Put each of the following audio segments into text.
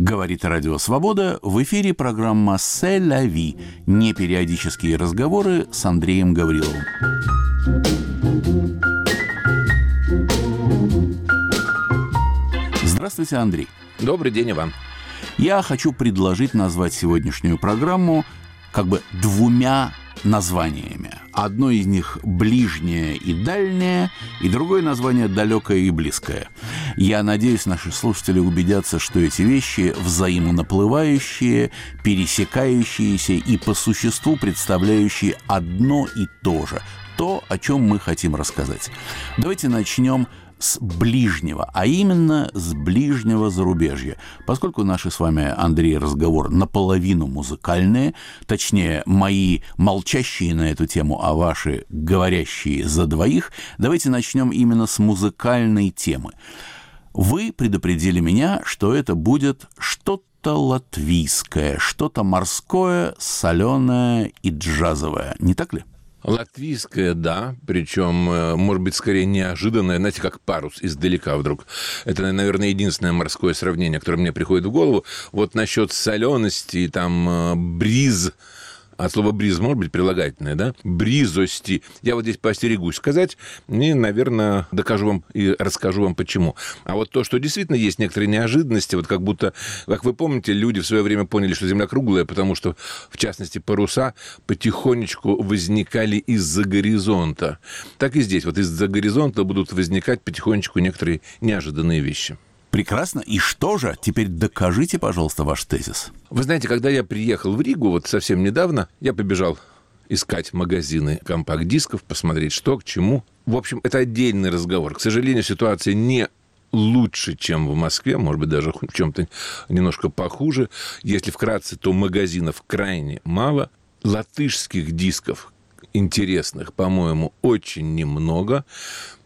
Говорит Радио Свобода. В эфире программа «Се ла ви» – непериодические разговоры с Андреем Гавриловым. Здравствуйте, Андрей. Добрый день, Иван. Я хочу предложить назвать сегодняшнюю программу как бы двумя названиями. Одно из них ближнее и дальнее, и другое название далекое и близкое. Я надеюсь, наши слушатели убедятся, что эти вещи взаимонаплывающие, пересекающиеся и по существу представляющие одно и то же. То, о чем мы хотим рассказать. Давайте начнем с ближнего, а именно с ближнего зарубежья. Поскольку наши с вами, Андрей, разговор наполовину музыкальные, точнее, мои молчащие на эту тему, а ваши говорящие за двоих, давайте начнем именно с музыкальной темы. Вы предупредили меня, что это будет что-то латвийское, что-то морское, соленое и джазовое. Не так ли? Латвийская, да, причем, э, может быть, скорее неожиданная, знаете, как парус издалека вдруг. Это, наверное, единственное морское сравнение, которое мне приходит в голову. Вот насчет солености, там, э, бриз, от слова бриз может быть прилагательное, да? Бризости. Я вот здесь поостерегусь сказать и, наверное, докажу вам и расскажу вам почему. А вот то, что действительно есть некоторые неожиданности, вот как будто, как вы помните, люди в свое время поняли, что Земля круглая, потому что, в частности, паруса потихонечку возникали из-за горизонта. Так и здесь, вот из-за горизонта будут возникать потихонечку некоторые неожиданные вещи. Прекрасно. И что же? Теперь докажите, пожалуйста, ваш тезис. Вы знаете, когда я приехал в Ригу, вот совсем недавно, я побежал искать магазины компакт-дисков, посмотреть, что к чему. В общем, это отдельный разговор. К сожалению, ситуация не лучше, чем в Москве, может быть, даже в чем-то немножко похуже. Если вкратце, то магазинов крайне мало. Латышских дисков, интересных, по-моему, очень немного.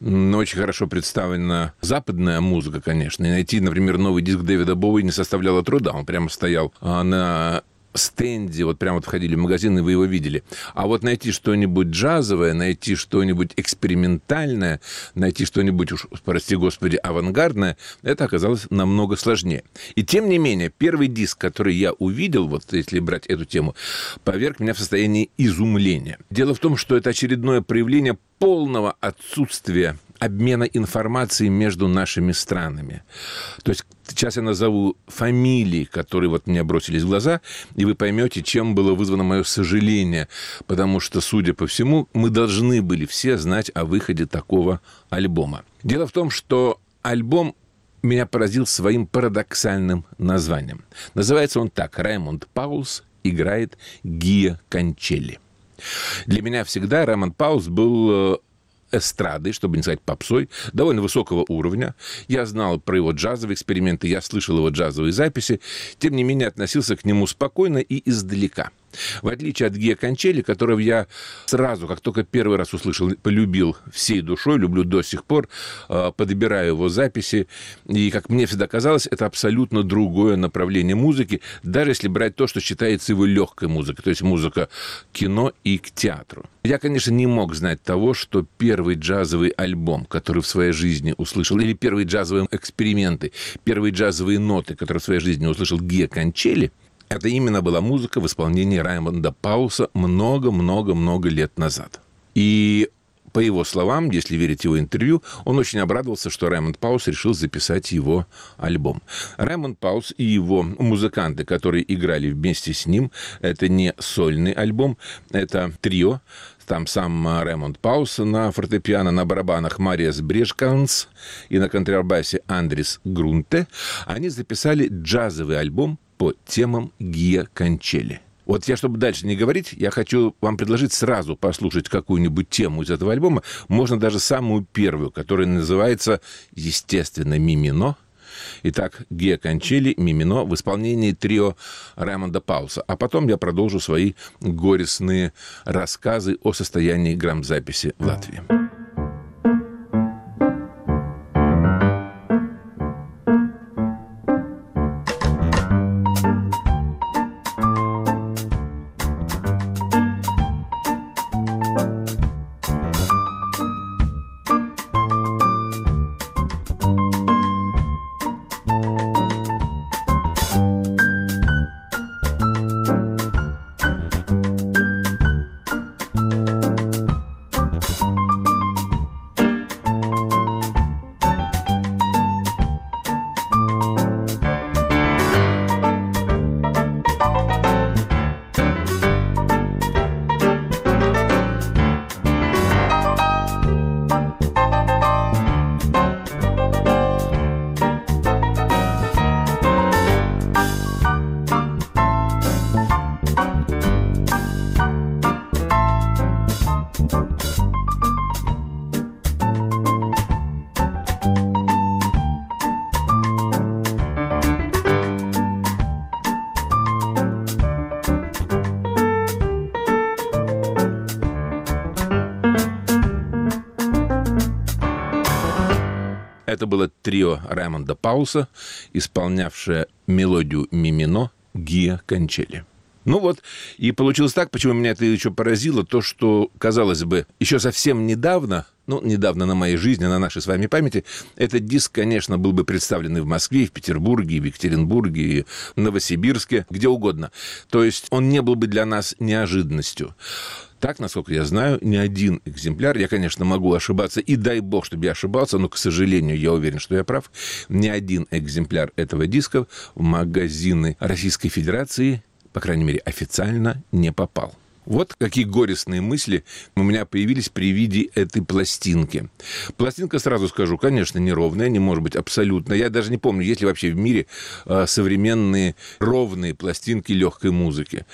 Но очень хорошо представлена западная музыка, конечно. И найти, например, новый диск Дэвида Боуи не составляло труда. Он прямо стоял а, на стенде, вот прямо вот входили в магазин, и вы его видели. А вот найти что-нибудь джазовое, найти что-нибудь экспериментальное, найти что-нибудь, уж, прости господи, авангардное, это оказалось намного сложнее. И тем не менее, первый диск, который я увидел, вот если брать эту тему, поверг меня в состоянии изумления. Дело в том, что это очередное проявление полного отсутствия обмена информацией между нашими странами. То есть сейчас я назову фамилии, которые вот мне бросились в глаза, и вы поймете, чем было вызвано мое сожаление, потому что, судя по всему, мы должны были все знать о выходе такого альбома. Дело в том, что альбом меня поразил своим парадоксальным названием. Называется он так «Раймонд Паулс играет Гия Кончелли». Для меня всегда Раймонд Паулс был э, эстрады, чтобы не сказать попсой, довольно высокого уровня. Я знал про его джазовые эксперименты, я слышал его джазовые записи, тем не менее относился к нему спокойно и издалека – в отличие от Гея Кончели, которого я сразу, как только первый раз услышал, полюбил всей душой, люблю до сих пор, а, подбираю его записи. И, как мне всегда казалось, это абсолютно другое направление музыки, даже если брать то, что считается его легкой музыкой, то есть музыка кино и к театру. Я, конечно, не мог знать того, что первый джазовый альбом, который в своей жизни услышал, или первые джазовые эксперименты, первые джазовые ноты, которые в своей жизни услышал Гея Кончели – это именно была музыка в исполнении Раймонда Пауса много-много-много лет назад. И по его словам, если верить его интервью, он очень обрадовался, что Раймонд Паус решил записать его альбом. Раймонд Паус и его музыканты, которые играли вместе с ним, это не сольный альбом, это трио. Там сам Раймонд Паус на фортепиано, на барабанах Мариас Брешканс и на контрабасе Андрис Грунте. Они записали джазовый альбом по темам Гия Кончели. Вот я, чтобы дальше не говорить, я хочу вам предложить сразу послушать какую-нибудь тему из этого альбома. Можно даже самую первую, которая называется, естественно, «Мимино». Итак, Гея Кончели, Мимино в исполнении трио Раймонда Пауса. А потом я продолжу свои горестные рассказы о состоянии грамзаписи в Латвии. Трио Раймонда Пауса, исполнявшее мелодию «Мимино» Гия Кончели. Ну вот, и получилось так, почему меня это еще поразило, то, что, казалось бы, еще совсем недавно, ну, недавно на моей жизни, на нашей с вами памяти, этот диск, конечно, был бы представлен и в Москве, и в Петербурге, и в Екатеринбурге, и в Новосибирске, где угодно. То есть он не был бы для нас неожиданностью. Так, насколько я знаю, ни один экземпляр, я, конечно, могу ошибаться, и дай бог, чтобы я ошибался, но, к сожалению, я уверен, что я прав, ни один экземпляр этого диска в магазины Российской Федерации по крайней мере, официально не попал. Вот какие горестные мысли у меня появились при виде этой пластинки. Пластинка, сразу скажу, конечно, неровная, не может быть абсолютно. Я даже не помню, есть ли вообще в мире э, современные ровные пластинки легкой музыки.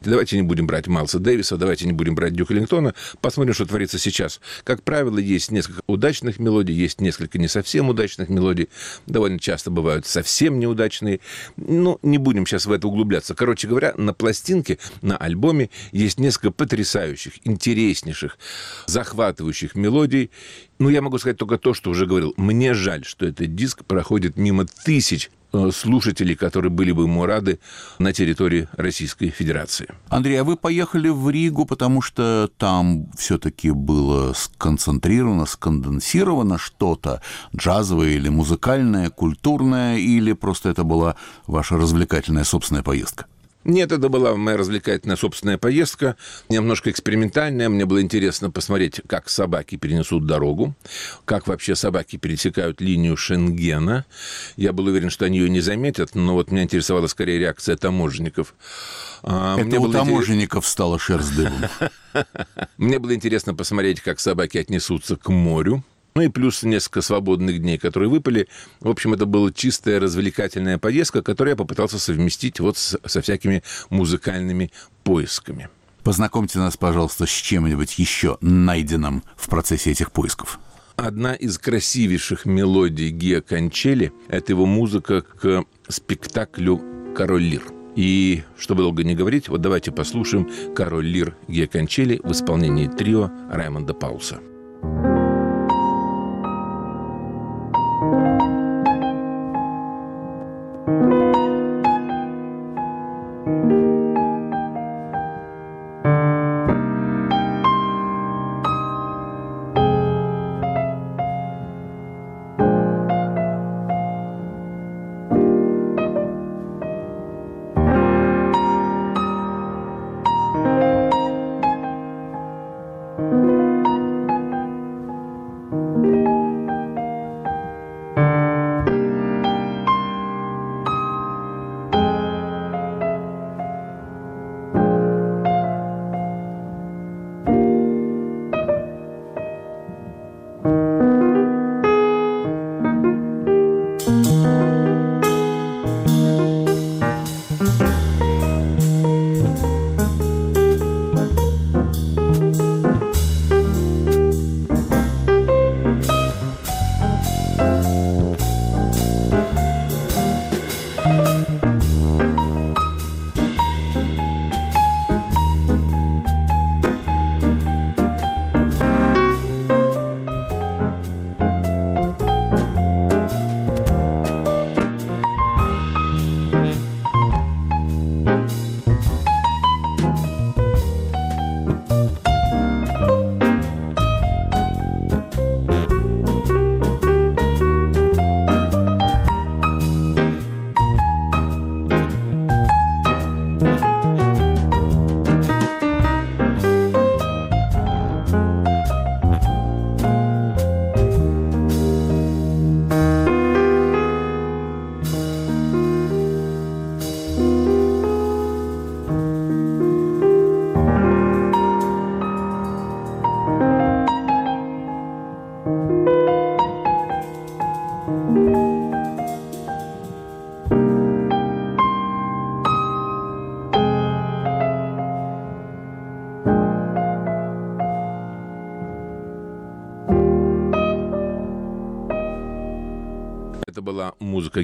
Давайте не будем брать Майлса Дэвиса, давайте не будем брать Дюка Лингтона. Посмотрим, что творится сейчас. Как правило, есть несколько удачных мелодий, есть несколько не совсем удачных мелодий. Довольно часто бывают совсем неудачные. Ну, не будем сейчас в это углубляться. Короче говоря, на пластинке, на альбоме есть есть несколько потрясающих, интереснейших, захватывающих мелодий. Ну, я могу сказать только то, что уже говорил. Мне жаль, что этот диск проходит мимо тысяч э, слушателей, которые были бы ему рады на территории Российской Федерации. Андрей, а вы поехали в Ригу, потому что там все-таки было сконцентрировано, сконденсировано что-то джазовое или музыкальное, культурное, или просто это была ваша развлекательная собственная поездка? Нет, это была моя развлекательная собственная поездка, немножко экспериментальная. Мне было интересно посмотреть, как собаки перенесут дорогу, как вообще собаки пересекают линию Шенгена. Я был уверен, что они ее не заметят, но вот меня интересовала скорее реакция таможенников. А, это Мне у таможенников интерес... стало шерсть дыбом. Мне было интересно посмотреть, как собаки отнесутся к морю. Ну и плюс несколько свободных дней, которые выпали. В общем, это была чистая развлекательная поездка, которую я попытался совместить вот с, со всякими музыкальными поисками. Познакомьте нас, пожалуйста, с чем-нибудь еще найденным в процессе этих поисков. Одна из красивейших мелодий Гиа Кончели – это его музыка к спектаклю «Король Лир». И, чтобы долго не говорить, вот давайте послушаем «Король Лир» Гиа Кончели в исполнении трио Раймонда Пауса. thank you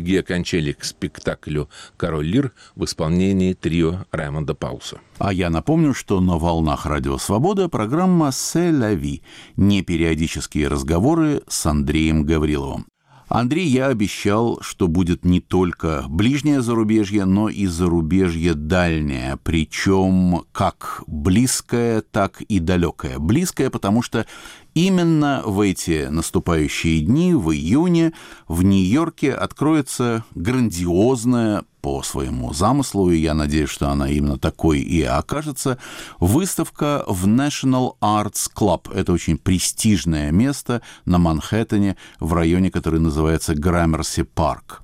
Гия Кончели к спектаклю «Король Лир» в исполнении трио Раймонда Пауса. А я напомню, что на «Волнах Радио Свобода» программа «Се ла ви» – непериодические разговоры с Андреем Гавриловым. Андрей, я обещал, что будет не только ближнее зарубежье, но и зарубежье дальнее, причем как близкое, так и далекое. Близкое, потому что Именно в эти наступающие дни, в июне, в Нью-Йорке откроется грандиозная по своему замыслу, и я надеюсь, что она именно такой и окажется, выставка в National Arts Club. Это очень престижное место на Манхэттене в районе, который называется Граммерси Парк.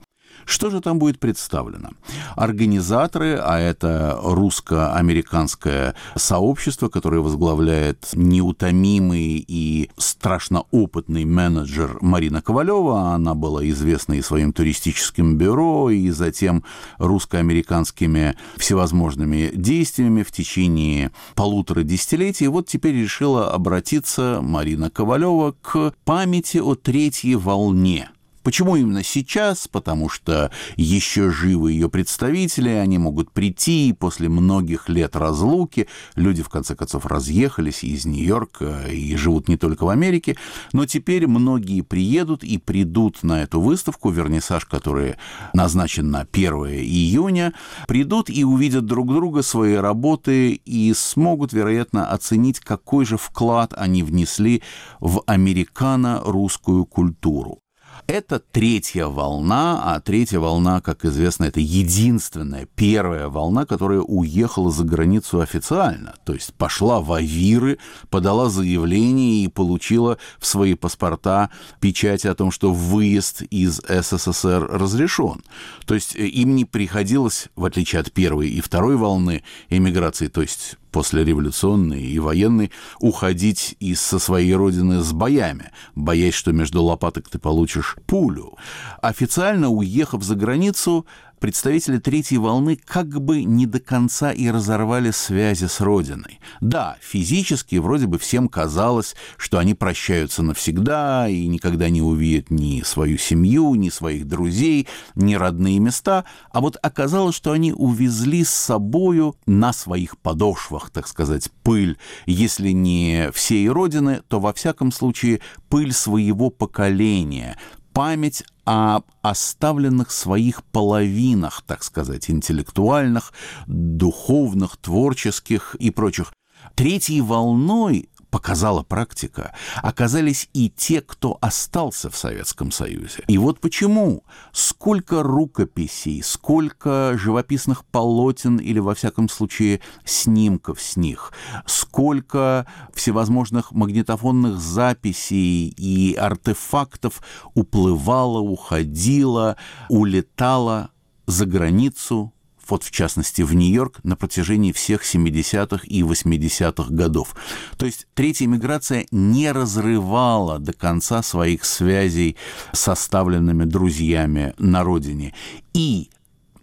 Что же там будет представлено? Организаторы, а это русско-американское сообщество, которое возглавляет неутомимый и страшно опытный менеджер Марина Ковалева. Она была известна и своим туристическим бюро, и затем русско-американскими всевозможными действиями в течение полутора десятилетий. Вот теперь решила обратиться Марина Ковалева к памяти о третьей волне – Почему именно сейчас? Потому что еще живы ее представители, они могут прийти после многих лет разлуки. Люди, в конце концов, разъехались из Нью-Йорка и живут не только в Америке. Но теперь многие приедут и придут на эту выставку, вернисаж, который назначен на 1 июня, придут и увидят друг друга, свои работы и смогут, вероятно, оценить, какой же вклад они внесли в американо-русскую культуру. Это третья волна, а третья волна, как известно, это единственная первая волна, которая уехала за границу официально, то есть пошла в Авиры, подала заявление и получила в свои паспорта печать о том, что выезд из СССР разрешен. То есть э, им не приходилось, в отличие от первой и второй волны эмиграции, то есть послереволюционный и военный, уходить из со своей родины с боями, боясь, что между лопаток ты получишь пулю. Официально уехав за границу, представители третьей волны как бы не до конца и разорвали связи с Родиной. Да, физически вроде бы всем казалось, что они прощаются навсегда и никогда не увидят ни свою семью, ни своих друзей, ни родные места, а вот оказалось, что они увезли с собою на своих подошвах, так сказать, пыль, если не всей Родины, то во всяком случае пыль своего поколения, память о оставленных своих половинах, так сказать, интеллектуальных, духовных, творческих и прочих. Третьей волной показала практика, оказались и те, кто остался в Советском Союзе. И вот почему. Сколько рукописей, сколько живописных полотен или, во всяком случае, снимков с них, сколько всевозможных магнитофонных записей и артефактов уплывало, уходило, улетало за границу вот в частности в Нью-Йорк, на протяжении всех 70-х и 80-х годов. То есть третья миграция не разрывала до конца своих связей с оставленными друзьями на родине. И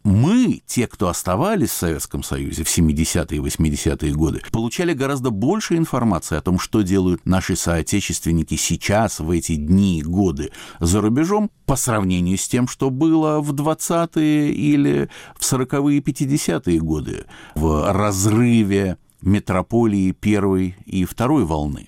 мы, те, кто оставались в Советском Союзе в 70-е и 80-е годы, получали гораздо больше информации о том, что делают наши соотечественники сейчас, в эти дни и годы за рубежом, по сравнению с тем, что было в 20-е или в 40-е и 50-е годы, в разрыве метрополии первой и второй волны.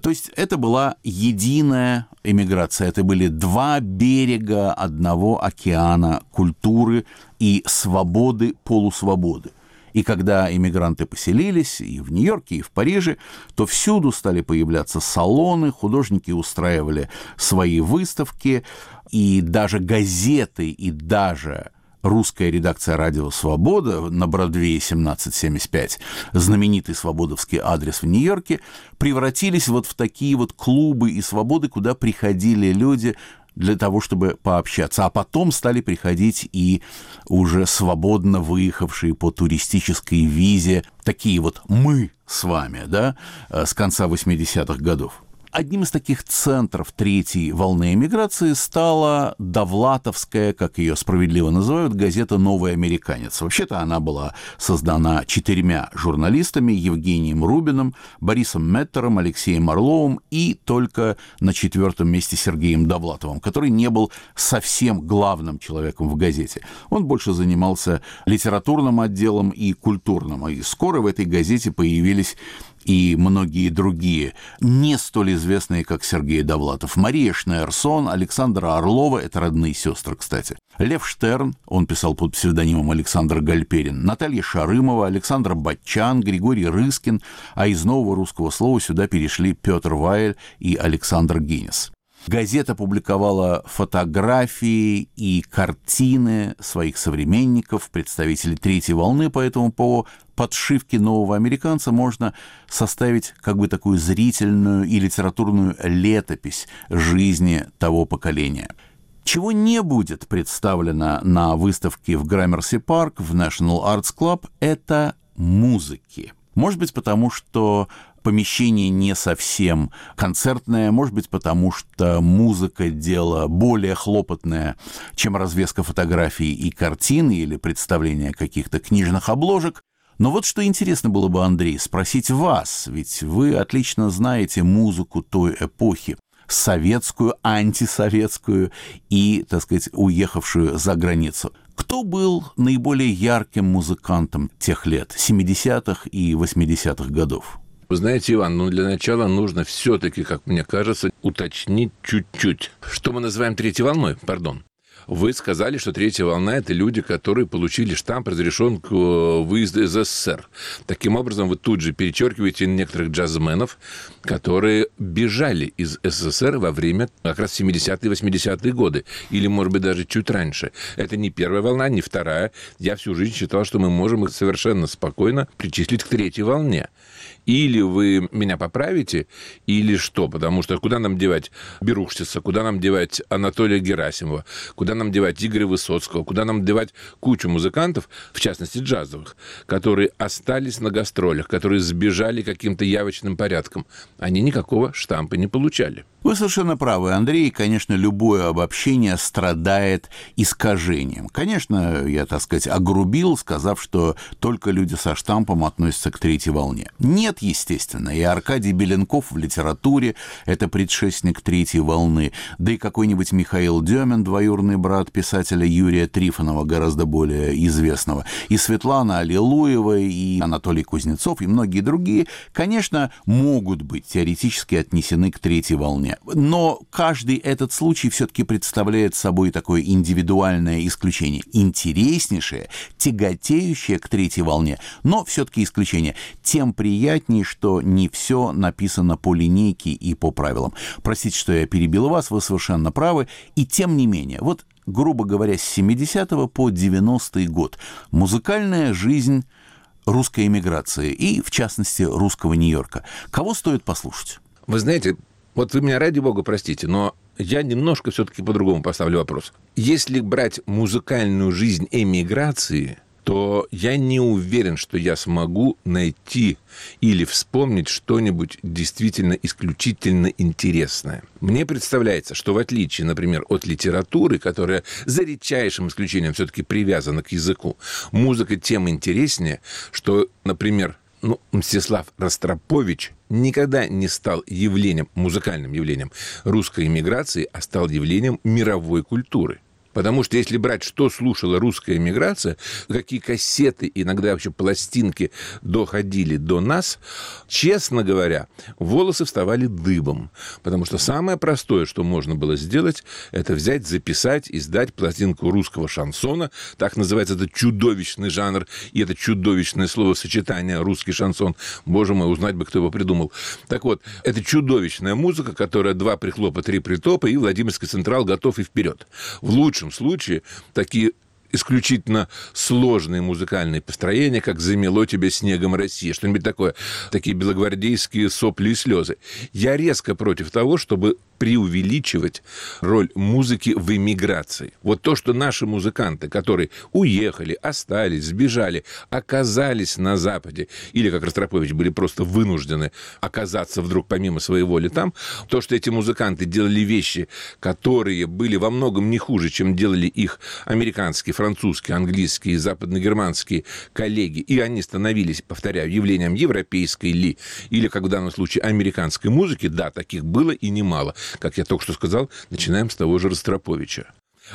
То есть это была единая эмиграция, это были два берега одного океана культуры и свободы, полусвободы. И когда иммигранты поселились и в Нью-Йорке, и в Париже, то всюду стали появляться салоны, художники устраивали свои выставки, и даже газеты, и даже русская редакция «Радио Свобода» на Бродвее 1775, знаменитый свободовский адрес в Нью-Йорке, превратились вот в такие вот клубы и свободы, куда приходили люди для того, чтобы пообщаться. А потом стали приходить и уже свободно выехавшие по туристической визе такие вот мы с вами, да, э, с конца 80-х годов. Одним из таких центров третьей волны эмиграции стала Довлатовская, как ее справедливо называют, газета «Новый американец». Вообще-то она была создана четырьмя журналистами Евгением Рубиным, Борисом Меттером, Алексеем Орловым и только на четвертом месте Сергеем Довлатовым, который не был совсем главным человеком в газете. Он больше занимался литературным отделом и культурным. И скоро в этой газете появились и многие другие, не столь известные, как Сергей Довлатов. Мария Шнейрсон, Александра Орлова, это родные сестры, кстати. Лев Штерн, он писал под псевдонимом Александр Гальперин, Наталья Шарымова, Александр Батчан, Григорий Рыскин, а из нового русского слова сюда перешли Петр Вайль и Александр Генис. Газета публиковала фотографии и картины своих современников, представителей третьей волны, по подшивке нового американца можно составить как бы такую зрительную и литературную летопись жизни того поколения. Чего не будет представлено на выставке в Граммерси Парк в National Arts Club, это музыки. Может быть, потому что помещение не совсем концертное, может быть, потому что музыка – дело более хлопотное, чем развеска фотографий и картин или представление каких-то книжных обложек. Но вот что интересно было бы, Андрей, спросить вас, ведь вы отлично знаете музыку той эпохи, советскую, антисоветскую и, так сказать, уехавшую за границу. Кто был наиболее ярким музыкантом тех лет, 70-х и 80-х годов? Вы знаете, Иван, ну для начала нужно все-таки, как мне кажется, уточнить чуть-чуть. Что мы называем третьей волной, пардон. Вы сказали, что третья волна – это люди, которые получили штамп, разрешен к э, выезду из СССР. Таким образом, вы тут же перечеркиваете некоторых джазменов, которые бежали из СССР во время как раз 70-е и 80-е годы. Или, может быть, даже чуть раньше. Это не первая волна, не вторая. Я всю жизнь считал, что мы можем их совершенно спокойно причислить к третьей волне. Или вы меня поправите, или что? Потому что куда нам девать Беруштица, куда нам девать Анатолия Герасимова, куда нам девать Игоря Высоцкого, куда нам девать кучу музыкантов, в частности джазовых, которые остались на гастролях, которые сбежали каким-то явочным порядком. Они никакого штампа не получали. Вы совершенно правы, Андрей. Конечно, любое обобщение страдает искажением. Конечно, я, так сказать, огрубил, сказав, что только люди со штампом относятся к третьей волне. Нет, естественно, и Аркадий Беленков в литературе – это предшественник третьей волны, да и какой-нибудь Михаил Демин, двоюродный брат писателя Юрия Трифонова, гораздо более известного, и Светлана Аллилуева, и Анатолий Кузнецов, и многие другие, конечно, могут быть теоретически отнесены к третьей волне. Но каждый этот случай все-таки представляет собой такое индивидуальное исключение. Интереснейшее, тяготеющее к третьей волне, но все-таки исключение. Тем приятнее, что не все написано по линейке и по правилам. Простите, что я перебил вас, вы совершенно правы. И тем не менее, вот грубо говоря, с 70 по 90 год музыкальная жизнь русской эмиграции и, в частности, русского Нью-Йорка. Кого стоит послушать? Вы знаете, вот вы меня, ради бога, простите, но я немножко все-таки по-другому поставлю вопрос. Если брать музыкальную жизнь эмиграции, то я не уверен, что я смогу найти или вспомнить что-нибудь действительно исключительно интересное. Мне представляется, что в отличие, например, от литературы, которая за редчайшим исключением все-таки привязана к языку, музыка тем интереснее, что, например, ну, Мстислав Ростропович никогда не стал явлением, музыкальным явлением русской иммиграции, а стал явлением мировой культуры. Потому что если брать, что слушала русская эмиграция, какие кассеты, иногда вообще пластинки доходили до нас, честно говоря, волосы вставали дыбом. Потому что самое простое, что можно было сделать, это взять, записать, издать пластинку русского шансона. Так называется этот чудовищный жанр и это чудовищное словосочетание «русский шансон». Боже мой, узнать бы, кто его придумал. Так вот, это чудовищная музыка, которая два прихлопа, три притопа, и Владимирский Централ готов и вперед. В лучшем лучшем случае такие исключительно сложные музыкальные построения, как «Замело тебя снегом России», что-нибудь такое, такие белогвардейские сопли и слезы. Я резко против того, чтобы преувеличивать роль музыки в эмиграции. Вот то, что наши музыканты, которые уехали, остались, сбежали, оказались на Западе, или, как Ростропович, были просто вынуждены оказаться вдруг помимо своей воли там, то, что эти музыканты делали вещи, которые были во многом не хуже, чем делали их американские, французские, английские западногерманские коллеги, и они становились, повторяю, явлением европейской ли, или, как в данном случае, американской музыки, да, таких было и немало как я только что сказал, начинаем с того же Ростроповича.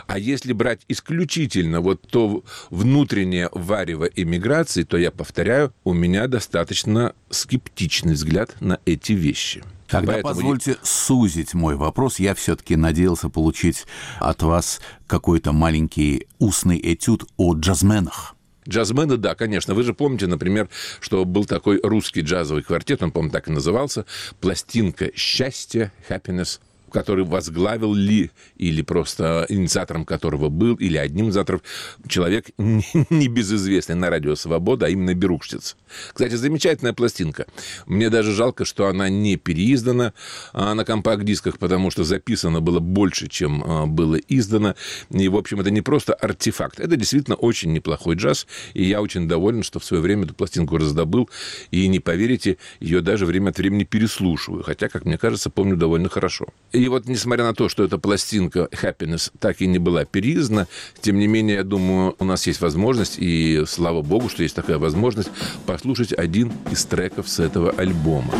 А если брать исключительно вот то внутреннее варево эмиграции, то я повторяю, у меня достаточно скептичный взгляд на эти вещи. Тогда Поэтому... позвольте сузить мой вопрос. Я все-таки надеялся получить от вас какой-то маленький устный этюд о джазменах. Джазмены, да, конечно. Вы же помните, например, что был такой русский джазовый квартет, он, по-моему, так и назывался, «Пластинка счастья», «Happiness», который возглавил ли, или просто инициатором которого был, или одним из авторов, человек небезызвестный на радио «Свобода», а именно Берукштиц. Кстати, замечательная пластинка. Мне даже жалко, что она не переиздана а, на компакт-дисках, потому что записано было больше, чем а, было издано. И, в общем, это не просто артефакт. Это действительно очень неплохой джаз, и я очень доволен, что в свое время эту пластинку раздобыл, и, не поверите, ее даже время от времени переслушиваю, хотя, как мне кажется, помню довольно хорошо. И вот, несмотря на то, что эта пластинка Happiness так и не была переиздана, тем не менее, я думаю, у нас есть возможность, и слава богу, что есть такая возможность, послушать один из треков с этого альбома.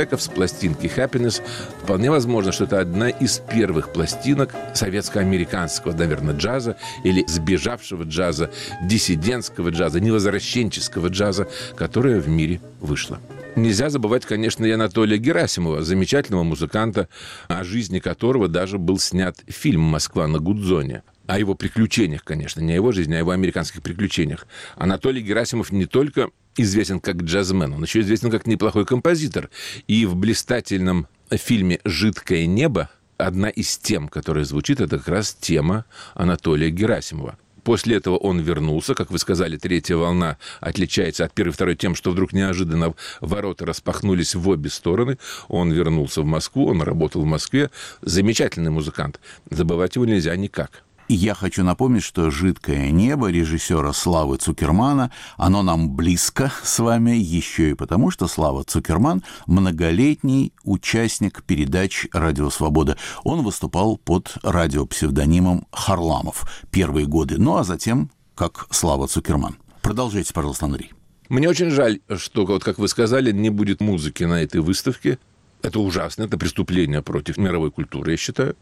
Треков с пластинки Happiness. Вполне возможно, что это одна из первых пластинок советско-американского, наверное, джаза или сбежавшего джаза, диссидентского джаза, невозвращенческого джаза, которая в мире вышла. Нельзя забывать, конечно, и Анатолия Герасимова, замечательного музыканта, о жизни которого даже был снят фильм «Москва на Гудзоне» о его приключениях, конечно, не о его жизни, а о его американских приключениях. Анатолий Герасимов не только известен как джазмен, он еще известен как неплохой композитор. И в блистательном фильме «Жидкое небо» одна из тем, которая звучит, это как раз тема Анатолия Герасимова. После этого он вернулся, как вы сказали, третья волна отличается от первой и второй тем, что вдруг неожиданно ворота распахнулись в обе стороны. Он вернулся в Москву, он работал в Москве. Замечательный музыкант. Забывать его нельзя никак. Я хочу напомнить, что «Жидкое небо» режиссера Славы Цукермана, оно нам близко с вами еще и потому, что Слава Цукерман – многолетний участник передач «Радио Свобода». Он выступал под радиопсевдонимом Харламов первые годы, ну а затем как Слава Цукерман. Продолжайте, пожалуйста, Андрей. Мне очень жаль, что, вот как вы сказали, не будет музыки на этой выставке. Это ужасно, это преступление против мировой культуры, я считаю.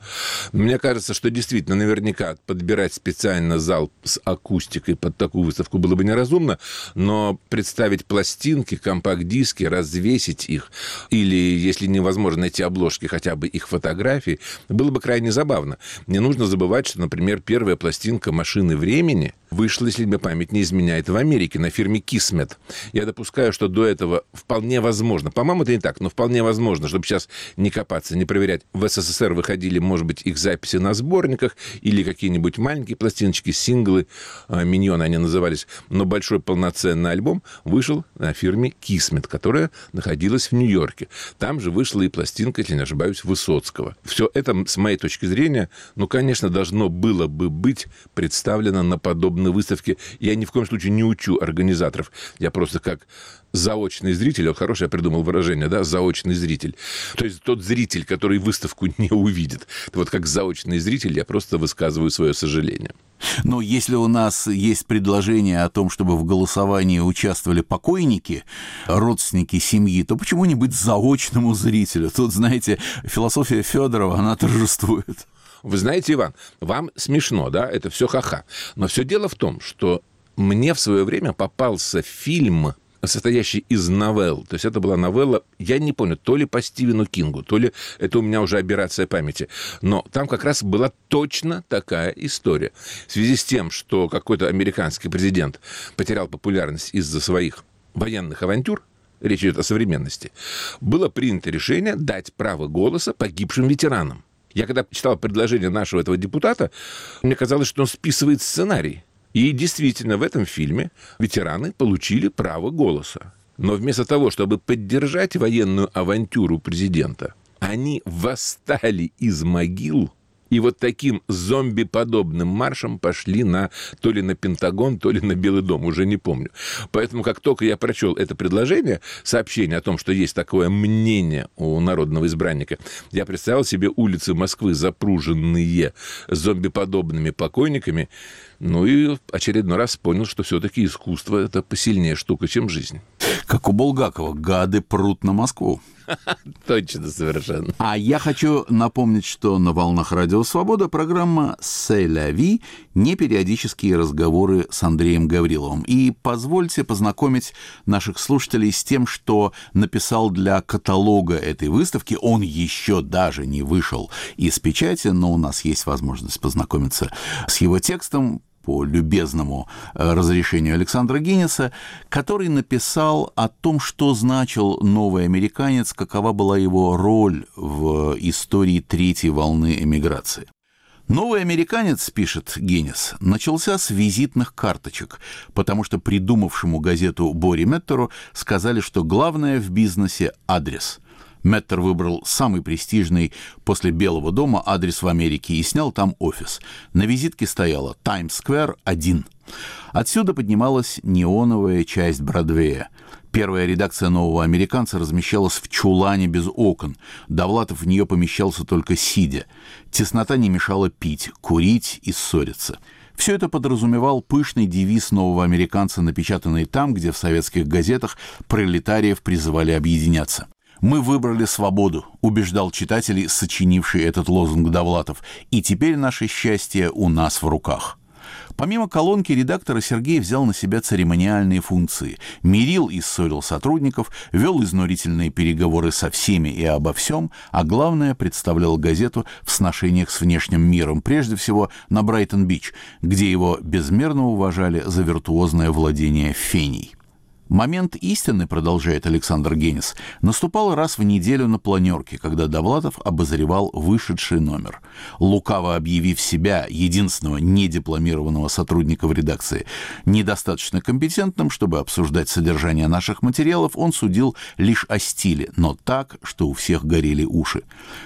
Мне кажется, что действительно наверняка подбирать специально зал с акустикой под такую выставку было бы неразумно, но представить пластинки, компакт-диски, развесить их, или, если невозможно найти обложки, хотя бы их фотографии, было бы крайне забавно. Не нужно забывать, что, например, первая пластинка «Машины времени» вышла, если мне память не изменяет, в Америке на фирме Кисмет. Я допускаю, что до этого вполне возможно, по-моему, это не так, но вполне возможно, чтобы сейчас не копаться, не проверять. В СССР выходили, может быть, их записи на сборниках или какие-нибудь маленькие пластиночки, синглы, а, миньоны они назывались. Но большой полноценный альбом вышел на фирме Кисмет, которая находилась в Нью-Йорке. Там же вышла и пластинка, если не ошибаюсь, Высоцкого. Все это, с моей точки зрения, ну, конечно, должно было бы быть представлено на подобной выставке. Я ни в коем случае не учу организаторов. Я просто как заочный зритель, вот хорошее я придумал выражение, да, заочный зритель. То есть тот зритель, который выставку не увидит. Вот как заочный зритель я просто высказываю свое сожаление. Но если у нас есть предложение о том, чтобы в голосовании участвовали покойники, родственники семьи, то почему не быть заочному зрителю? Тут, знаете, философия Федорова, она торжествует. Вы знаете, Иван, вам смешно, да, это все ха-ха. Но все дело в том, что мне в свое время попался фильм состоящий из новелл. То есть это была новелла, я не помню, то ли по Стивену Кингу, то ли это у меня уже операция памяти. Но там как раз была точно такая история. В связи с тем, что какой-то американский президент потерял популярность из-за своих военных авантюр, речь идет о современности, было принято решение дать право голоса погибшим ветеранам. Я когда читал предложение нашего этого депутата, мне казалось, что он списывает сценарий. И действительно, в этом фильме ветераны получили право голоса. Но вместо того, чтобы поддержать военную авантюру президента, они восстали из могил и вот таким зомби-подобным маршем пошли на то ли на Пентагон, то ли на Белый дом, уже не помню. Поэтому, как только я прочел это предложение, сообщение о том, что есть такое мнение у народного избранника, я представил себе улицы Москвы, запруженные зомби-подобными покойниками, ну и очередной раз понял, что все-таки искусство – это посильнее штука, чем жизнь. Как у Булгакова, гады прут на Москву. Точно, совершенно. А я хочу напомнить, что на «Волнах Радио Свобода» программа «Селяви» не периодические разговоры с Андреем Гавриловым. И позвольте познакомить наших слушателей с тем, что написал для каталога этой выставки. Он еще даже не вышел из печати, но у нас есть возможность познакомиться с его текстом по любезному э, разрешению Александра Гиннеса, который написал о том, что значил новый американец, какова была его роль в истории третьей волны эмиграции. Новый американец, пишет Геннес, начался с визитных карточек, потому что придумавшему газету Бори Меттеру сказали, что главное в бизнесе – адрес – Меттер выбрал самый престижный после Белого дома адрес в Америке и снял там офис. На визитке стояла «Таймс-сквер 1». Отсюда поднималась неоновая часть Бродвея. Первая редакция «Нового американца» размещалась в чулане без окон. Довлатов в нее помещался только сидя. Теснота не мешала пить, курить и ссориться. Все это подразумевал пышный девиз нового американца, напечатанный там, где в советских газетах пролетариев призывали объединяться. «Мы выбрали свободу», — убеждал читателей, сочинивший этот лозунг Довлатов, «и теперь наше счастье у нас в руках». Помимо колонки редактора Сергей взял на себя церемониальные функции. Мирил и ссорил сотрудников, вел изнурительные переговоры со всеми и обо всем, а главное, представлял газету в сношениях с внешним миром, прежде всего на Брайтон-Бич, где его безмерно уважали за виртуозное владение феней. Момент истины, продолжает Александр Генис, наступал раз в неделю на планерке, когда Довлатов обозревал вышедший номер. Лукаво объявив себя, единственного недипломированного сотрудника в редакции, недостаточно компетентным, чтобы обсуждать содержание наших материалов, он судил лишь о стиле, но так, что у всех горели уши.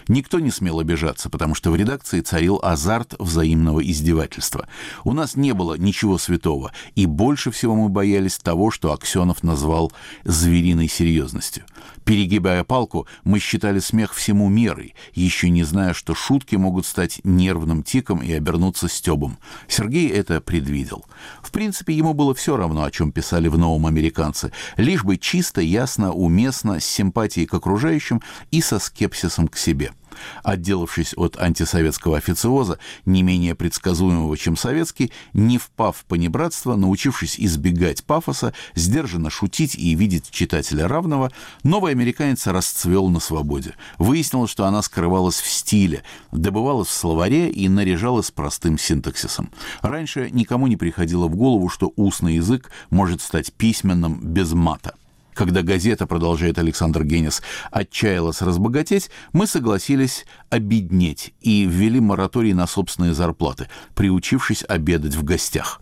Никто не смел обижаться, потому что в редакции царил азарт взаимного издевательства. У нас не было ничего святого, и больше всего мы боялись того, что Аксенов Романов назвал «звериной серьезностью». Перегибая палку, мы считали смех всему мерой, еще не зная, что шутки могут стать нервным тиком и обернуться стебом. Сергей это предвидел. В принципе, ему было все равно, о чем писали в «Новом американце», лишь бы чисто, ясно, уместно, с симпатией к окружающим и со скепсисом к себе – Отделавшись от антисоветского официоза, не менее предсказуемого, чем советский, не впав в понебратство, научившись избегать пафоса, сдержанно шутить и видеть читателя равного, новый американец расцвел на свободе. Выяснилось, что она скрывалась в стиле, добывалась в словаре и наряжалась простым синтаксисом. Раньше никому не приходило в голову, что устный язык может стать письменным без мата. Когда газета, продолжает Александр Генис, отчаялась разбогатеть, мы согласились обеднеть и ввели мораторий на собственные зарплаты, приучившись обедать в гостях.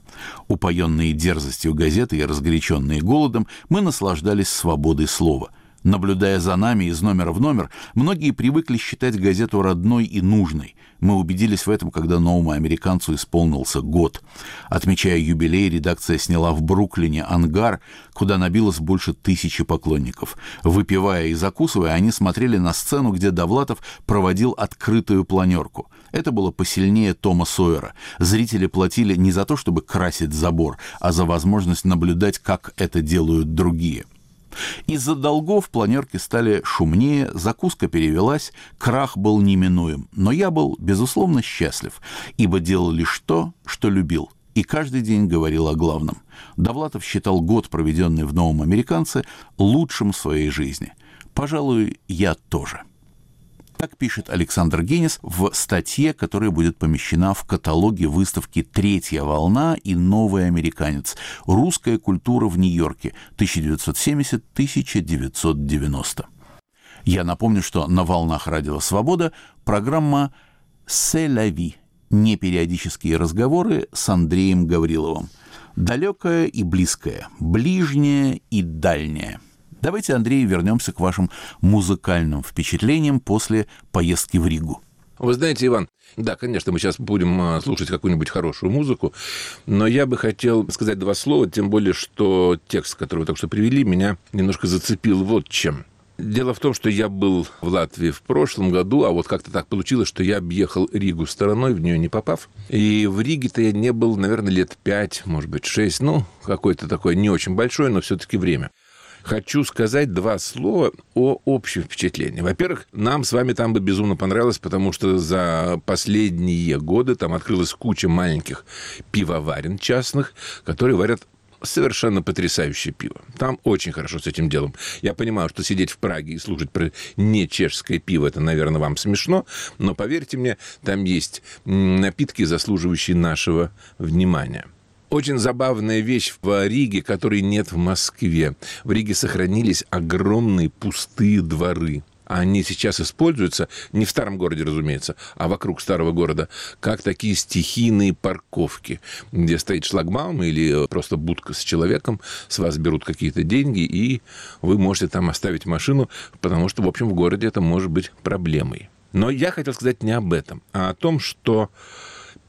Упоенные дерзостью газеты и разгоряченные голодом, мы наслаждались свободой слова – Наблюдая за нами из номера в номер, многие привыкли считать газету родной и нужной. Мы убедились в этом, когда новому американцу исполнился год. Отмечая юбилей, редакция сняла в Бруклине ангар, куда набилось больше тысячи поклонников. Выпивая и закусывая, они смотрели на сцену, где Довлатов проводил открытую планерку. Это было посильнее Тома Сойера. Зрители платили не за то, чтобы красить забор, а за возможность наблюдать, как это делают другие. Из-за долгов планерки стали шумнее, закуска перевелась, крах был неминуем. Но я был, безусловно, счастлив, ибо делал лишь то, что любил, и каждый день говорил о главном. Довлатов считал год, проведенный в «Новом американце», лучшим в своей жизни. Пожалуй, я тоже. Так пишет Александр Генис в статье, которая будет помещена в каталоге выставки «Третья волна» и «Новый американец. Русская культура в Нью-Йорке 1970-1990». Я напомню, что на «Волнах Радио Свобода» программа «Селяви» непериодические разговоры с Андреем Гавриловым. Далекое и близкое, ближнее и дальнее – Давайте, Андрей, вернемся к вашим музыкальным впечатлениям после поездки в Ригу. Вы знаете, Иван, да, конечно, мы сейчас будем а, слушать какую-нибудь хорошую музыку, но я бы хотел сказать два слова, тем более, что текст, который вы только что привели, меня немножко зацепил вот чем. Дело в том, что я был в Латвии в прошлом году, а вот как-то так получилось, что я объехал Ригу стороной, в нее не попав. И в Риге-то я не был, наверное, лет пять, может быть, шесть, ну, какое-то такое не очень большое, но все-таки время хочу сказать два слова о общем впечатлении. Во-первых, нам с вами там бы безумно понравилось, потому что за последние годы там открылась куча маленьких пивоварен частных, которые варят совершенно потрясающее пиво. Там очень хорошо с этим делом. Я понимаю, что сидеть в Праге и слушать про не чешское пиво, это, наверное, вам смешно, но поверьте мне, там есть напитки, заслуживающие нашего внимания. Очень забавная вещь в Риге, которой нет в Москве. В Риге сохранились огромные пустые дворы они сейчас используются, не в старом городе, разумеется, а вокруг старого города, как такие стихийные парковки, где стоит шлагбаум или просто будка с человеком, с вас берут какие-то деньги, и вы можете там оставить машину, потому что, в общем, в городе это может быть проблемой. Но я хотел сказать не об этом, а о том, что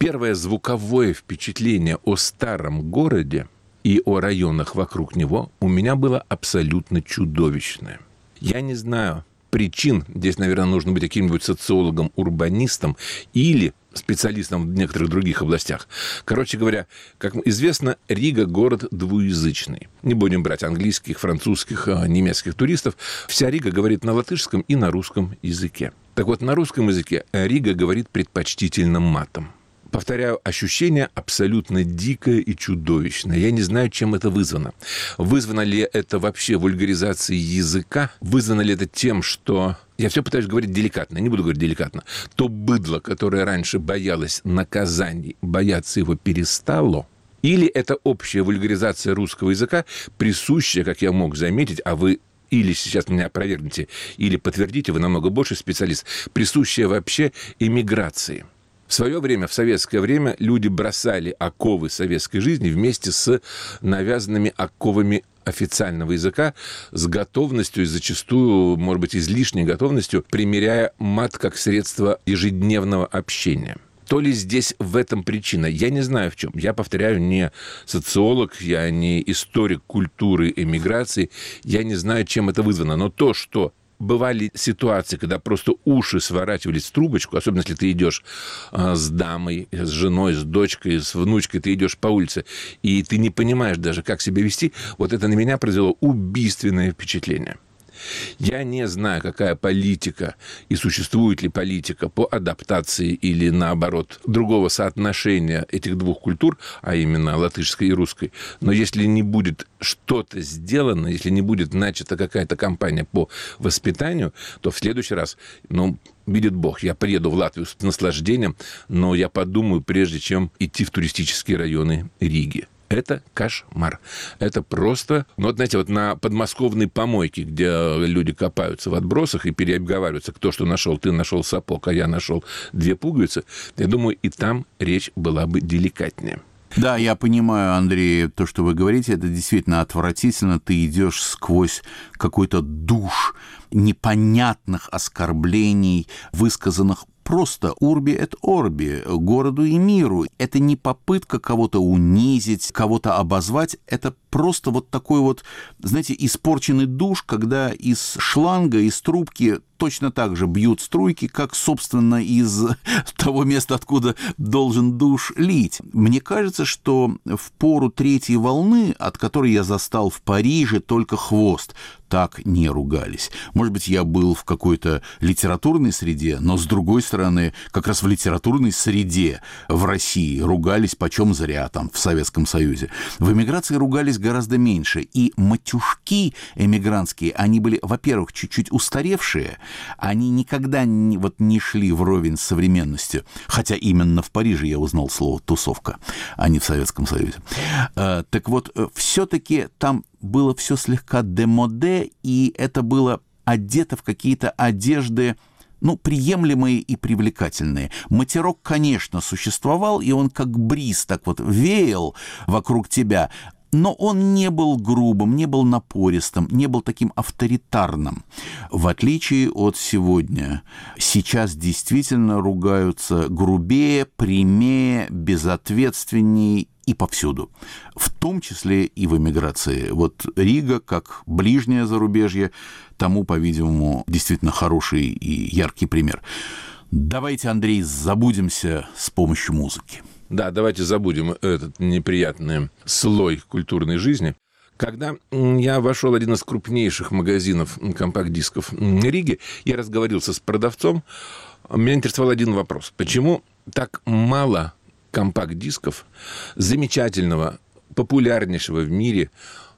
Первое звуковое впечатление о старом городе и о районах вокруг него у меня было абсолютно чудовищное. Я не знаю причин, здесь, наверное, нужно быть каким-нибудь социологом, урбанистом или специалистом в некоторых других областях. Короче говоря, как известно, Рига – город двуязычный. Не будем брать английских, французских, а, немецких туристов. Вся Рига говорит на латышском и на русском языке. Так вот, на русском языке Рига говорит предпочтительно матом. Повторяю, ощущение абсолютно дикое и чудовищное. Я не знаю, чем это вызвано. Вызвано ли это вообще вульгаризацией языка? Вызвано ли это тем, что... Я все пытаюсь говорить деликатно, не буду говорить деликатно. То быдло, которое раньше боялось наказаний, бояться его перестало. Или это общая вульгаризация русского языка, присущая, как я мог заметить, а вы или сейчас меня опровергните, или подтвердите, вы намного больше специалист, присущая вообще эмиграции. В свое время, в советское время, люди бросали оковы советской жизни вместе с навязанными оковами официального языка с готовностью и зачастую, может быть, излишней готовностью, примеряя мат как средство ежедневного общения – то ли здесь в этом причина? Я не знаю в чем. Я повторяю, не социолог, я не историк культуры эмиграции, я не знаю, чем это вызвано. Но то, что бывали ситуации, когда просто уши сворачивались в трубочку, особенно если ты идешь а, с дамой, с женой, с дочкой, с внучкой, ты идешь по улице, и ты не понимаешь даже, как себя вести, вот это на меня произвело убийственное впечатление. Я не знаю, какая политика и существует ли политика по адаптации или, наоборот, другого соотношения этих двух культур, а именно латышской и русской. Но если не будет что-то сделано, если не будет начата какая-то кампания по воспитанию, то в следующий раз, ну, видит Бог, я приеду в Латвию с наслаждением, но я подумаю, прежде чем идти в туристические районы Риги. Это кошмар. Это просто... Ну, вот, знаете, вот на подмосковной помойке, где люди копаются в отбросах и переобговариваются, кто что нашел. Ты нашел сапог, а я нашел две пуговицы. Я думаю, и там речь была бы деликатнее. Да, я понимаю, Андрей, то, что вы говорите, это действительно отвратительно. Ты идешь сквозь какой-то душ непонятных оскорблений, высказанных просто «урби et орби», городу и миру. Это не попытка кого-то унизить, кого-то обозвать, это просто вот такой вот, знаете, испорченный душ, когда из шланга, из трубки точно так же бьют струйки, как, собственно, из того места, откуда должен душ лить. Мне кажется, что в пору третьей волны, от которой я застал в Париже только хвост, так не ругались. Может быть, я был в какой-то литературной среде, но, с другой стороны, как раз в литературной среде в России ругались почем зря, там, в Советском Союзе. В эмиграции ругались гораздо меньше. И матюшки эмигрантские, они были, во-первых, чуть-чуть устаревшие, они никогда не, вот не шли вровень с современностью. Хотя именно в Париже я узнал слово «тусовка», а не в Советском Союзе. А, так вот, э, все-таки там было все слегка демоде, и это было одето в какие-то одежды, ну, приемлемые и привлекательные. Матерок, конечно, существовал, и он как бриз так вот веял вокруг тебя, но он не был грубым, не был напористым, не был таким авторитарным. В отличие от сегодня. Сейчас действительно ругаются грубее, прямее, безответственнее и повсюду, в том числе и в эмиграции. Вот Рига, как ближнее зарубежье, тому, по-видимому, действительно хороший и яркий пример. Давайте, Андрей, забудемся с помощью музыки. Да, давайте забудем этот неприятный слой культурной жизни. Когда я вошел в один из крупнейших магазинов компакт-дисков Риги, я разговорился с продавцом. Меня интересовал один вопрос. Почему так мало компакт-дисков замечательного, популярнейшего в мире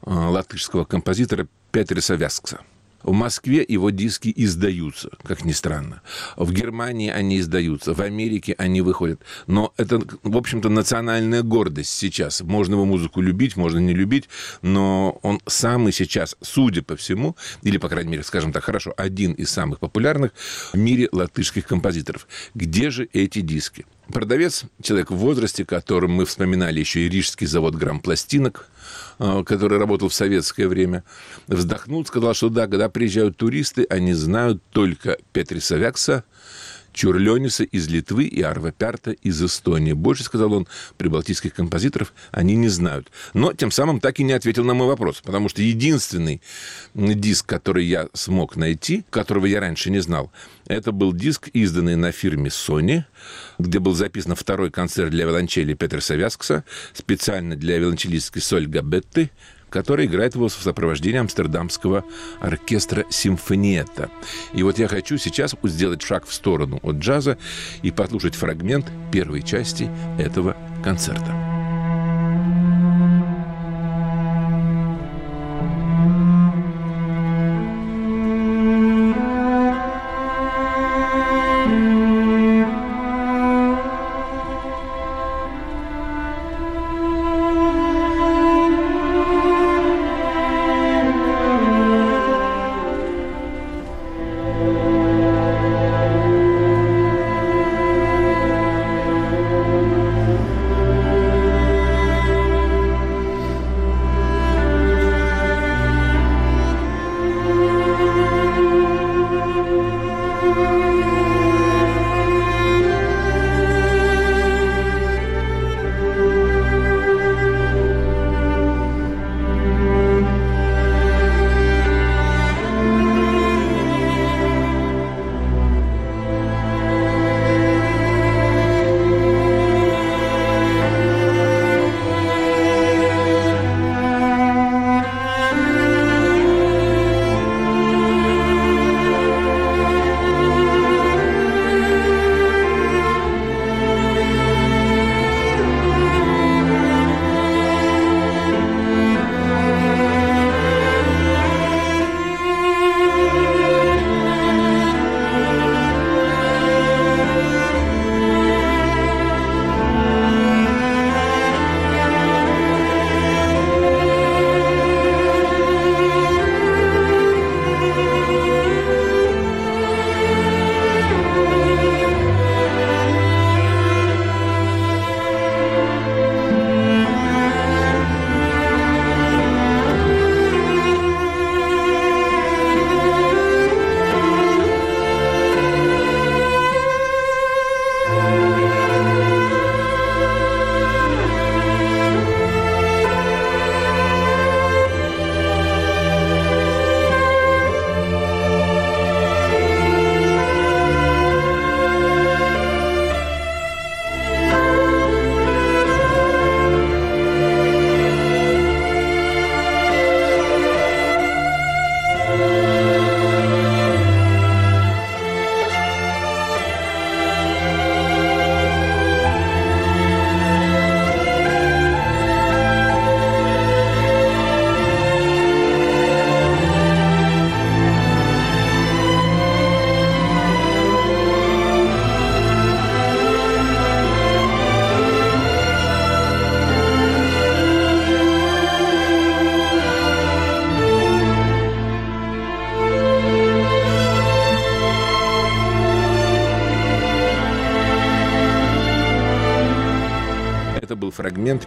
э, латышского композитора Петра Савяскса? В Москве его диски издаются, как ни странно. В Германии они издаются, в Америке они выходят. Но это, в общем-то, национальная гордость сейчас. Можно его музыку любить, можно не любить, но он самый сейчас, судя по всему, или, по крайней мере, скажем так, хорошо, один из самых популярных в мире латышских композиторов. Где же эти диски? Продавец, человек в возрасте, которым мы вспоминали еще и Рижский завод грамм-пластинок, а, который работал в советское время, вздохнул, сказал, что да, когда приезжают туристы, они знают только Петри Савякса, Чурлениса из Литвы и Арва Пярта из Эстонии. Больше, сказал он, прибалтийских композиторов они не знают. Но тем самым так и не ответил на мой вопрос, потому что единственный диск, который я смог найти, которого я раньше не знал, это был диск, изданный на фирме Sony, где был записан второй концерт для виолончели Петра Савяскса, специально для виолончелистки Соль Габетты, который играет его в сопровождении амстердамского оркестра «Симфониетта». И вот я хочу сейчас сделать шаг в сторону от джаза и послушать фрагмент первой части этого концерта.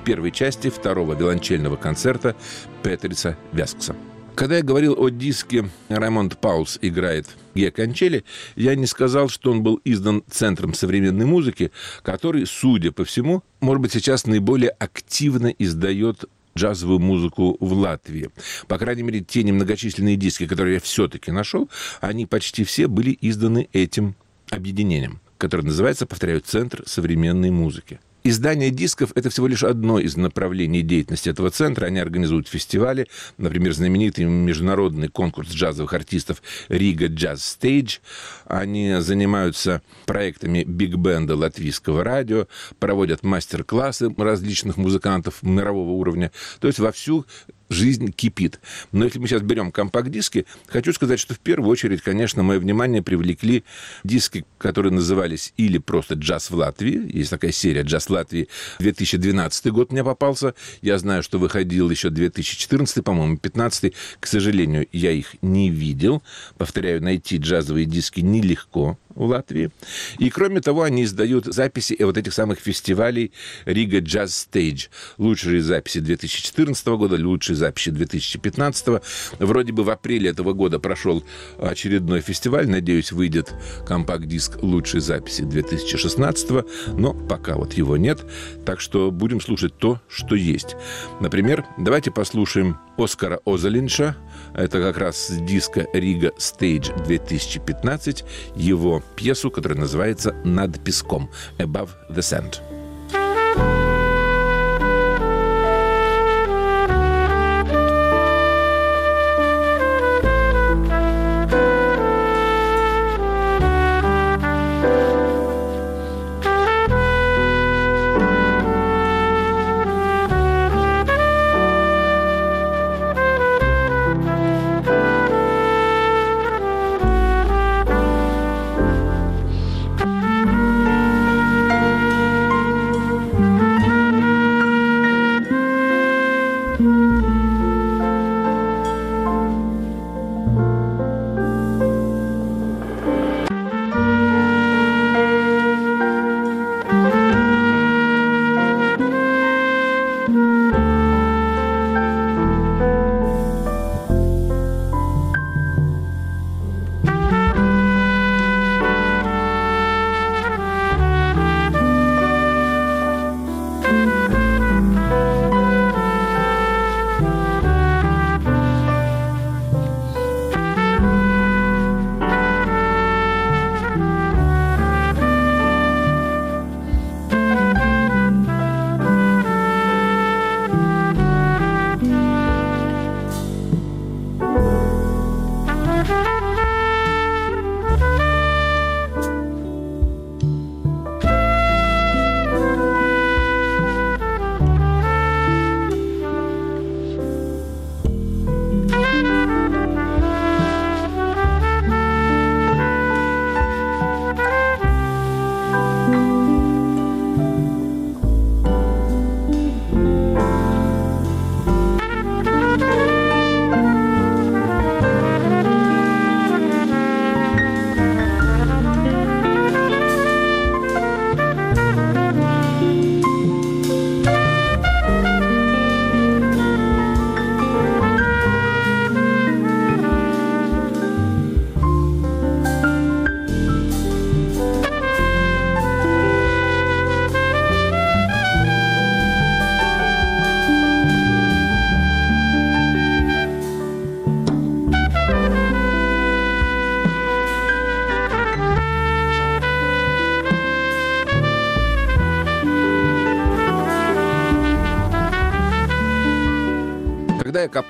Первой части второго виолончельного концерта Петрица Вяскса. Когда я говорил о диске «Раймонд Паулс играет Геокончели», я не сказал, что он был издан Центром современной музыки, который, судя по всему, может быть, сейчас наиболее активно издает джазовую музыку в Латвии. По крайней мере, те немногочисленные диски, которые я все-таки нашел, они почти все были изданы этим объединением, которое называется, повторяю, Центр современной музыки. Издание дисков – это всего лишь одно из направлений деятельности этого центра. Они организуют фестивали, например, знаменитый международный конкурс джазовых артистов «Рига Джаз Стейдж». Они занимаются проектами биг-бенда латвийского радио, проводят мастер-классы различных музыкантов мирового уровня. То есть вовсю жизнь кипит. Но если мы сейчас берем компакт-диски, хочу сказать, что в первую очередь, конечно, мое внимание привлекли диски, которые назывались или просто «Джаз в Латвии». Есть такая серия «Джаз Латвии». 2012 год мне попался. Я знаю, что выходил еще 2014, по-моему, 2015. К сожалению, я их не видел. Повторяю, найти джазовые диски нелегко в Латвии. И, кроме того, они издают записи вот этих самых фестивалей Рига Джаз Стейдж. Лучшие записи 2014 года, лучшие записи 2015. Вроде бы в апреле этого года прошел очередной фестиваль. Надеюсь, выйдет компакт-диск лучшей записи 2016, но пока вот его нет. Так что будем слушать то, что есть. Например, давайте послушаем Оскара Озалинша. Это как раз с диска Рига Stage 2015. Его пьесу, которая называется «Над песком» «Above the Sand».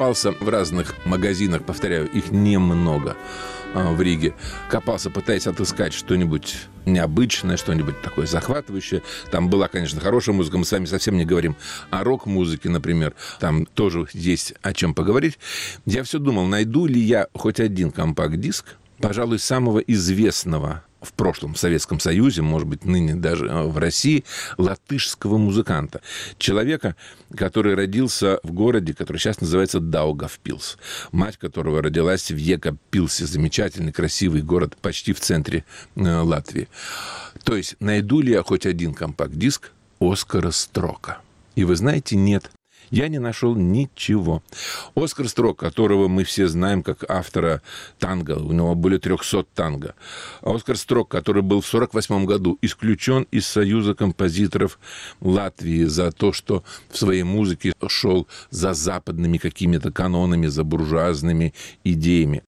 Копался в разных магазинах, повторяю, их немного а, в Риге, копался, пытаясь отыскать что-нибудь необычное, что-нибудь такое захватывающее. Там была, конечно, хорошая музыка, мы с вами совсем не говорим о рок-музыке, например. Там тоже есть о чем поговорить. Я все думал, найду ли я хоть один компакт-диск, пожалуй, самого известного в прошлом в Советском Союзе, может быть, ныне даже э, в России, латышского музыканта. Человека, который родился в городе, который сейчас называется Даугавпилс. Мать которого родилась в Екапилсе, замечательный, красивый город почти в центре э, Латвии. То есть найду ли я хоть один компакт-диск Оскара Строка? И вы знаете, нет. Я не нашел ничего. Оскар Строк, которого мы все знаем как автора танго, у него более 300 танго. Оскар Строк, который был в 1948 году исключен из Союза композиторов Латвии за то, что в своей музыке шел за западными какими-то канонами, за буржуазными идеями.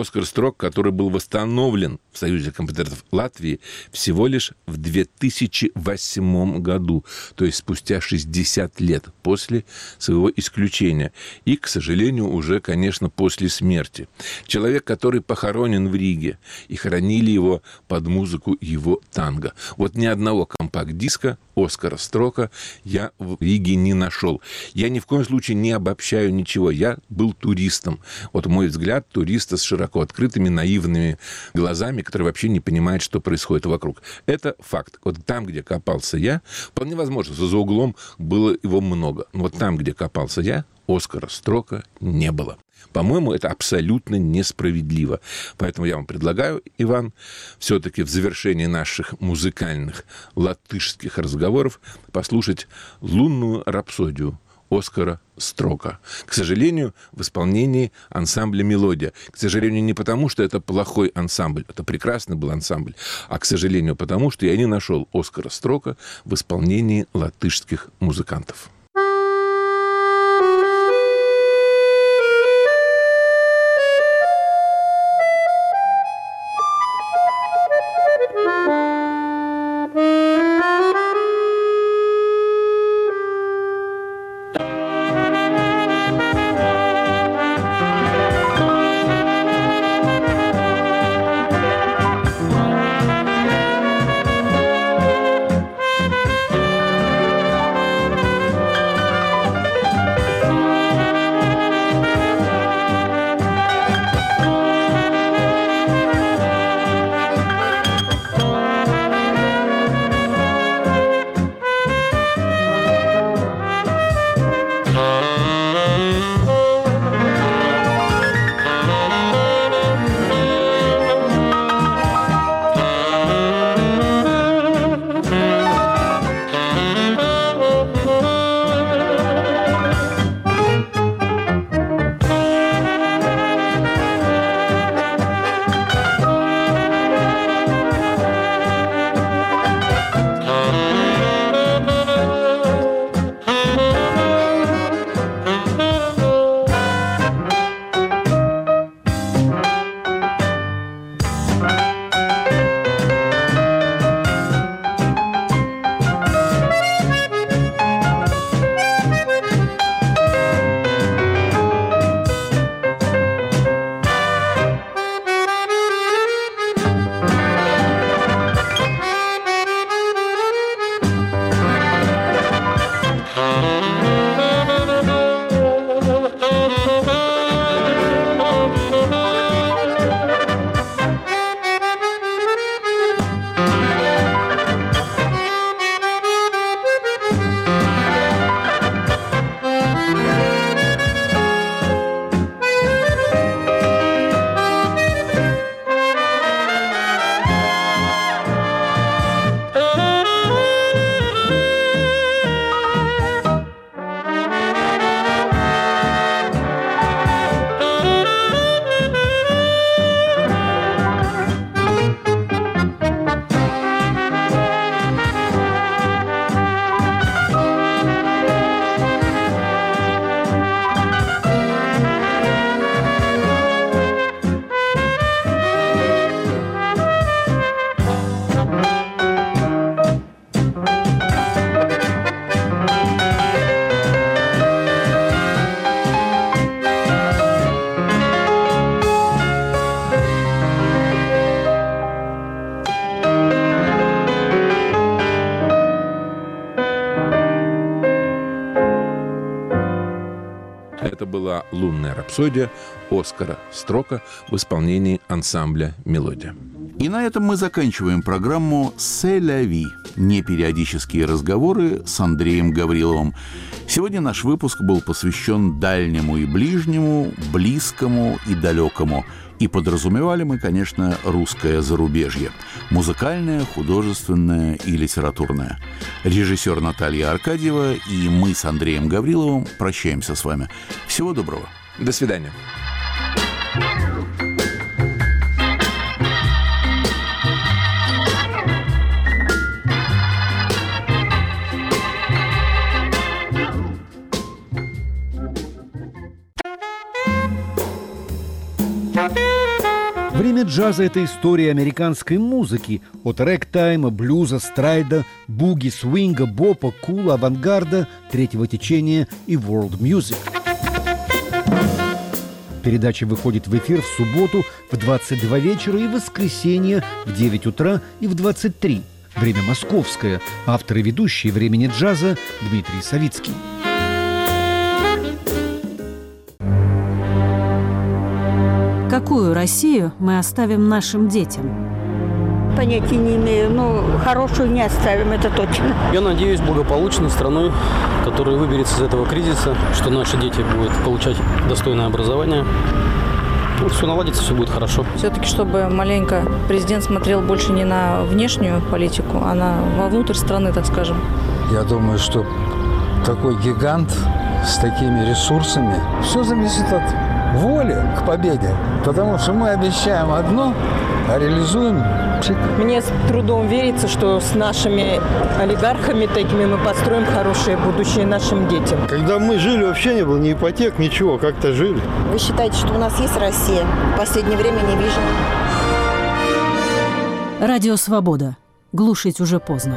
Оскар Строк, который был восстановлен в Союзе композиторов Латвии всего лишь в 2008 году, то есть спустя 60 лет после своего исключения. И, к сожалению, уже, конечно, после смерти. Человек, который похоронен в Риге, и хоронили его под музыку его танго. Вот ни одного компакт-диска Оскара Строка я в Риге не нашел. Я ни в коем случае не обобщаю ничего. Я был туристом. Вот мой взгляд туриста с широко открытыми, наивными глазами, который вообще не понимает, что происходит вокруг. Это факт. Вот там, где копался я, вполне возможно, за углом было его много. Но вот там, где копался я, Оскара Строка не было. По-моему, это абсолютно несправедливо. Поэтому я вам предлагаю, Иван, все-таки в завершении наших музыкальных латышских разговоров послушать лунную рапсодию Оскара Строка. К сожалению, в исполнении ансамбля «Мелодия». К сожалению, не потому, что это плохой ансамбль, это прекрасный был ансамбль, а, к сожалению, потому, что я не нашел Оскара Строка в исполнении латышских музыкантов. Рапсодия Оскара Строка в исполнении ансамбля «Мелодия». И на этом мы заканчиваем программу «Селяви» – непериодические разговоры с Андреем Гавриловым. Сегодня наш выпуск был посвящен дальнему и ближнему, близкому и далекому. И подразумевали мы, конечно, русское зарубежье. Музыкальное, художественное и литературное. Режиссер Наталья Аркадьева и мы с Андреем Гавриловым прощаемся с вами. Всего доброго. До свидания. Время джаза – это история американской музыки. От рэк-тайма, блюза, страйда, буги, свинга, бопа, кула, авангарда, третьего течения и world music. Передача выходит в эфир в субботу в 22 вечера и в воскресенье в 9 утра и в 23. Время московское. Автор и ведущий «Времени джаза» Дмитрий Савицкий. Какую Россию мы оставим нашим детям? Понятия не имею, но хорошую не оставим, это точно. Я надеюсь благополучной страной, которая выберется из этого кризиса, что наши дети будут получать достойное образование. Ну, все наладится, все будет хорошо. Все-таки, чтобы маленько президент смотрел больше не на внешнюю политику, а на вовнутрь страны, так скажем. Я думаю, что такой гигант с такими ресурсами, все зависит от воли к победе. Потому что мы обещаем одно, а реализуем. Мне с трудом верится, что с нашими олигархами такими мы построим хорошее будущее нашим детям. Когда мы жили, вообще не было ни ипотек, ничего, как-то жили. Вы считаете, что у нас есть Россия? В последнее время не вижу. Радио «Свобода». Глушить уже поздно.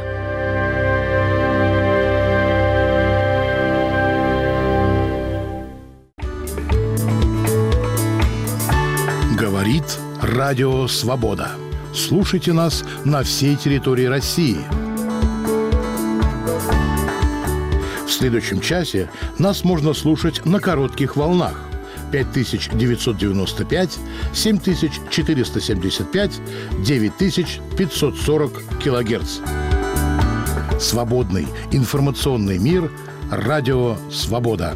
Радио Свобода. Слушайте нас на всей территории России. В следующем часе нас можно слушать на коротких волнах 5995, 7475, 9540 килогерц. Свободный информационный мир. Радио «Свобода».